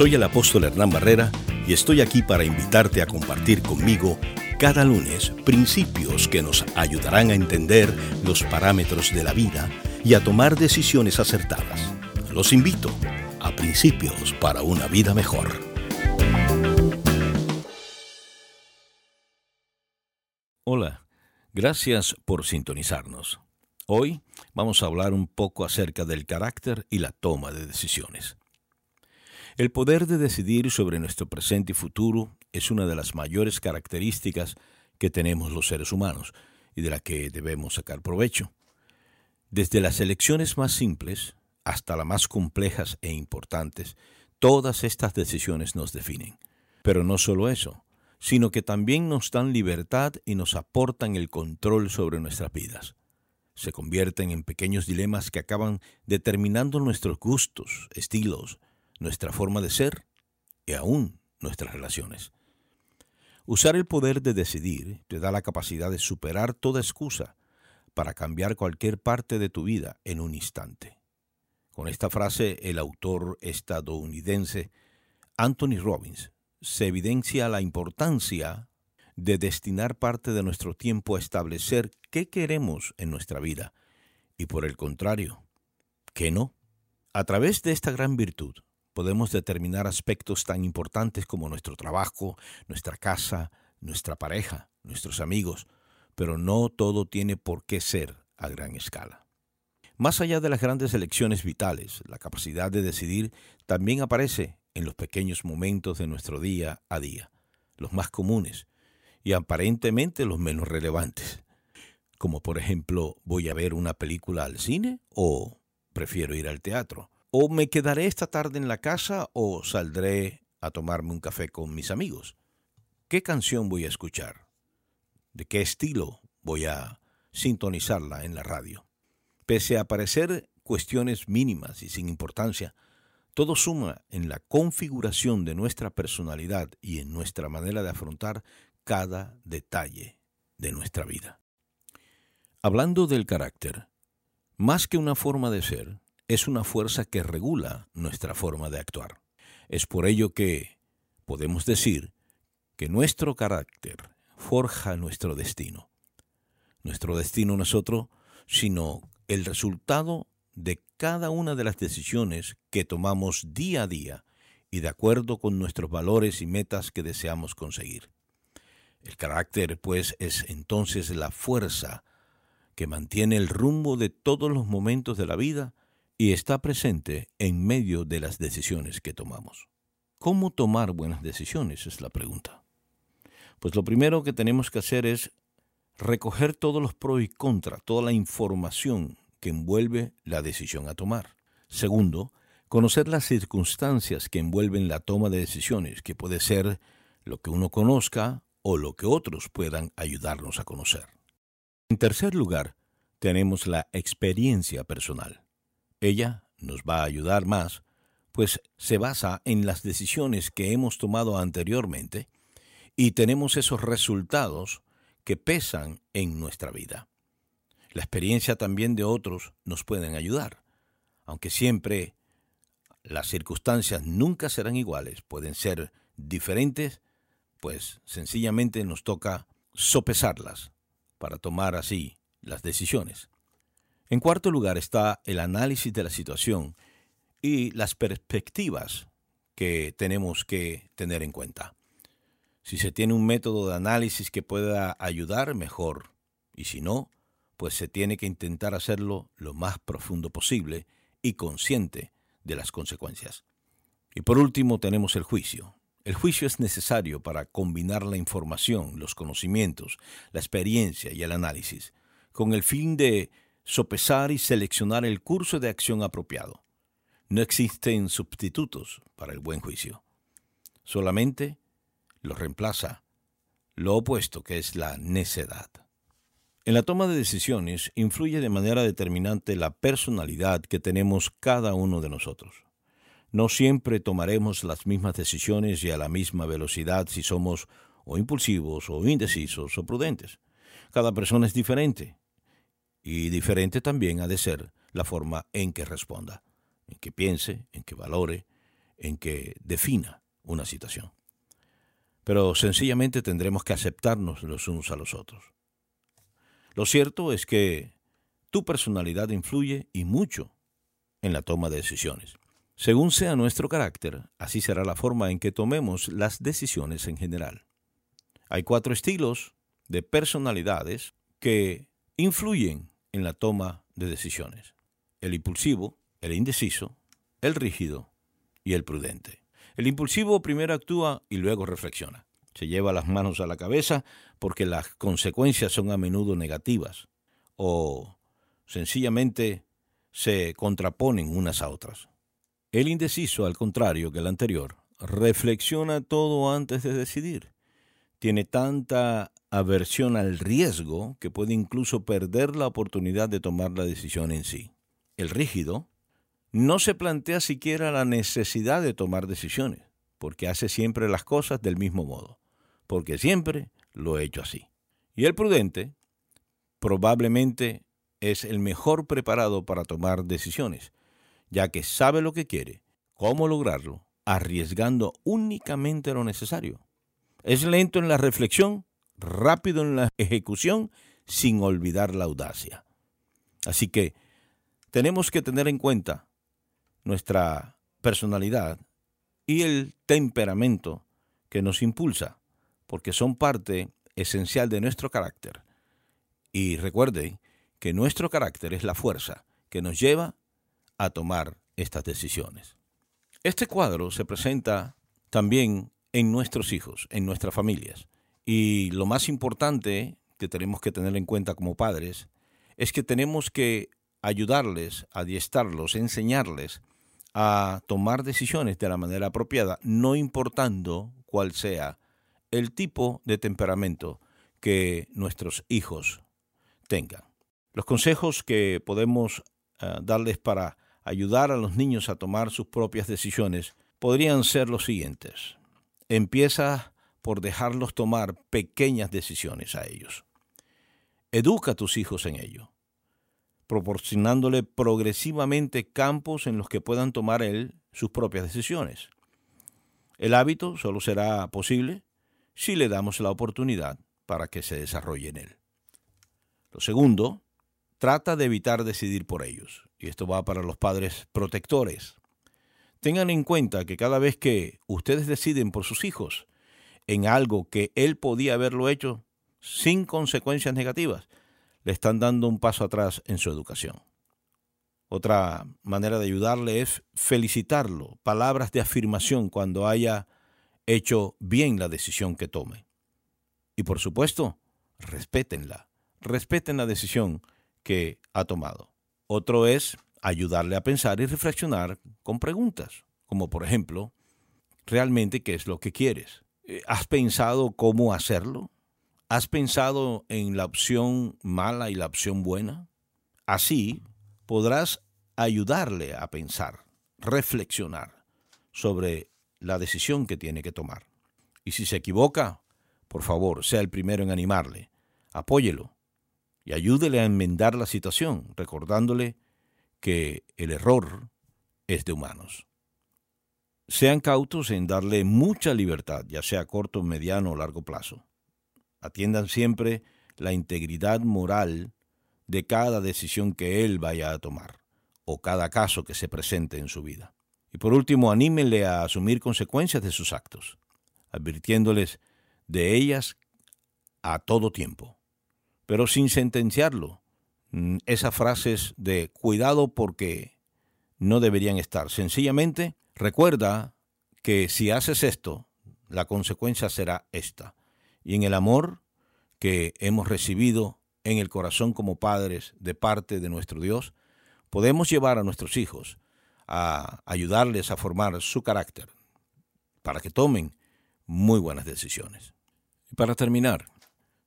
Soy el apóstol Hernán Barrera y estoy aquí para invitarte a compartir conmigo cada lunes principios que nos ayudarán a entender los parámetros de la vida y a tomar decisiones acertadas. Los invito a Principios para una vida mejor. Hola, gracias por sintonizarnos. Hoy vamos a hablar un poco acerca del carácter y la toma de decisiones. El poder de decidir sobre nuestro presente y futuro es una de las mayores características que tenemos los seres humanos y de la que debemos sacar provecho. Desde las elecciones más simples hasta las más complejas e importantes, todas estas decisiones nos definen. Pero no solo eso, sino que también nos dan libertad y nos aportan el control sobre nuestras vidas. Se convierten en pequeños dilemas que acaban determinando nuestros gustos, estilos, nuestra forma de ser y aún nuestras relaciones. Usar el poder de decidir te da la capacidad de superar toda excusa para cambiar cualquier parte de tu vida en un instante. Con esta frase, el autor estadounidense Anthony Robbins se evidencia la importancia de destinar parte de nuestro tiempo a establecer qué queremos en nuestra vida y por el contrario, qué no. A través de esta gran virtud, podemos determinar aspectos tan importantes como nuestro trabajo, nuestra casa, nuestra pareja, nuestros amigos, pero no todo tiene por qué ser a gran escala. Más allá de las grandes elecciones vitales, la capacidad de decidir también aparece en los pequeños momentos de nuestro día a día, los más comunes y aparentemente los menos relevantes, como por ejemplo, ¿voy a ver una película al cine o prefiero ir al teatro? O me quedaré esta tarde en la casa o saldré a tomarme un café con mis amigos. ¿Qué canción voy a escuchar? ¿De qué estilo voy a sintonizarla en la radio? Pese a parecer cuestiones mínimas y sin importancia, todo suma en la configuración de nuestra personalidad y en nuestra manera de afrontar cada detalle de nuestra vida. Hablando del carácter, más que una forma de ser, es una fuerza que regula nuestra forma de actuar. Es por ello que podemos decir que nuestro carácter forja nuestro destino. Nuestro destino no es otro sino el resultado de cada una de las decisiones que tomamos día a día y de acuerdo con nuestros valores y metas que deseamos conseguir. El carácter, pues, es entonces la fuerza que mantiene el rumbo de todos los momentos de la vida y está presente en medio de las decisiones que tomamos. ¿Cómo tomar buenas decisiones? Es la pregunta. Pues lo primero que tenemos que hacer es recoger todos los pros y contras, toda la información que envuelve la decisión a tomar. Segundo, conocer las circunstancias que envuelven la toma de decisiones, que puede ser lo que uno conozca o lo que otros puedan ayudarnos a conocer. En tercer lugar, tenemos la experiencia personal. Ella nos va a ayudar más, pues se basa en las decisiones que hemos tomado anteriormente y tenemos esos resultados que pesan en nuestra vida. La experiencia también de otros nos pueden ayudar, aunque siempre las circunstancias nunca serán iguales, pueden ser diferentes, pues sencillamente nos toca sopesarlas para tomar así las decisiones. En cuarto lugar está el análisis de la situación y las perspectivas que tenemos que tener en cuenta. Si se tiene un método de análisis que pueda ayudar, mejor. Y si no, pues se tiene que intentar hacerlo lo más profundo posible y consciente de las consecuencias. Y por último tenemos el juicio. El juicio es necesario para combinar la información, los conocimientos, la experiencia y el análisis, con el fin de sopesar y seleccionar el curso de acción apropiado. No existen sustitutos para el buen juicio. Solamente lo reemplaza lo opuesto que es la necedad. En la toma de decisiones influye de manera determinante la personalidad que tenemos cada uno de nosotros. No siempre tomaremos las mismas decisiones y a la misma velocidad si somos o impulsivos o indecisos o prudentes. Cada persona es diferente y diferente también ha de ser la forma en que responda, en que piense, en que valore, en que defina una situación. Pero sencillamente tendremos que aceptarnos los unos a los otros. Lo cierto es que tu personalidad influye y mucho en la toma de decisiones. Según sea nuestro carácter, así será la forma en que tomemos las decisiones en general. Hay cuatro estilos de personalidades que influyen en la toma de decisiones. El impulsivo, el indeciso, el rígido y el prudente. El impulsivo primero actúa y luego reflexiona. Se lleva las manos a la cabeza porque las consecuencias son a menudo negativas o sencillamente se contraponen unas a otras. El indeciso, al contrario que el anterior, reflexiona todo antes de decidir. Tiene tanta aversión al riesgo que puede incluso perder la oportunidad de tomar la decisión en sí. El rígido no se plantea siquiera la necesidad de tomar decisiones, porque hace siempre las cosas del mismo modo, porque siempre lo he hecho así. Y el prudente probablemente es el mejor preparado para tomar decisiones, ya que sabe lo que quiere, cómo lograrlo, arriesgando únicamente lo necesario. Es lento en la reflexión, rápido en la ejecución, sin olvidar la audacia. Así que tenemos que tener en cuenta nuestra personalidad y el temperamento que nos impulsa, porque son parte esencial de nuestro carácter. Y recuerden que nuestro carácter es la fuerza que nos lleva a tomar estas decisiones. Este cuadro se presenta también en nuestros hijos, en nuestras familias. Y lo más importante que tenemos que tener en cuenta como padres es que tenemos que ayudarles, adiestrarlos, enseñarles a tomar decisiones de la manera apropiada, no importando cuál sea el tipo de temperamento que nuestros hijos tengan. Los consejos que podemos eh, darles para ayudar a los niños a tomar sus propias decisiones podrían ser los siguientes. Empieza por dejarlos tomar pequeñas decisiones a ellos. Educa a tus hijos en ello, proporcionándole progresivamente campos en los que puedan tomar él sus propias decisiones. El hábito solo será posible si le damos la oportunidad para que se desarrolle en él. Lo segundo, trata de evitar decidir por ellos. Y esto va para los padres protectores. Tengan en cuenta que cada vez que ustedes deciden por sus hijos en algo que él podía haberlo hecho sin consecuencias negativas, le están dando un paso atrás en su educación. Otra manera de ayudarle es felicitarlo, palabras de afirmación cuando haya hecho bien la decisión que tome. Y por supuesto, respétenla, respeten la decisión que ha tomado. Otro es ayudarle a pensar y reflexionar con preguntas, como por ejemplo, ¿realmente qué es lo que quieres? Eh, ¿Has pensado cómo hacerlo? ¿Has pensado en la opción mala y la opción buena? Así podrás ayudarle a pensar, reflexionar sobre la decisión que tiene que tomar. Y si se equivoca, por favor, sea el primero en animarle, apóyelo y ayúdele a enmendar la situación, recordándole que el error es de humanos. Sean cautos en darle mucha libertad, ya sea corto, mediano o largo plazo. Atiendan siempre la integridad moral de cada decisión que él vaya a tomar, o cada caso que se presente en su vida. Y por último, anímenle a asumir consecuencias de sus actos, advirtiéndoles de ellas a todo tiempo, pero sin sentenciarlo, Mm, esas frases de cuidado porque no deberían estar. Sencillamente recuerda que si haces esto, la consecuencia será esta. Y en el amor que hemos recibido en el corazón como padres de parte de nuestro Dios, podemos llevar a nuestros hijos a ayudarles a formar su carácter para que tomen muy buenas decisiones. Y para terminar,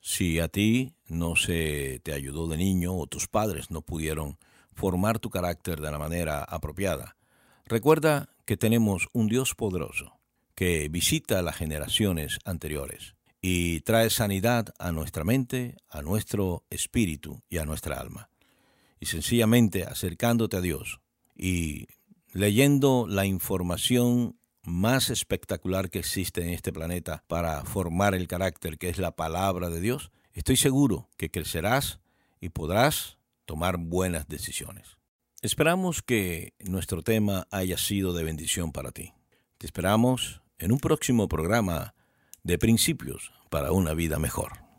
si a ti no se te ayudó de niño o tus padres no pudieron formar tu carácter de la manera apropiada, recuerda que tenemos un Dios poderoso que visita las generaciones anteriores y trae sanidad a nuestra mente, a nuestro espíritu y a nuestra alma. Y sencillamente acercándote a Dios y leyendo la información más espectacular que existe en este planeta para formar el carácter, que es la palabra de Dios, estoy seguro que crecerás y podrás tomar buenas decisiones. Esperamos que nuestro tema haya sido de bendición para ti. Te esperamos en un próximo programa de Principios para una vida mejor.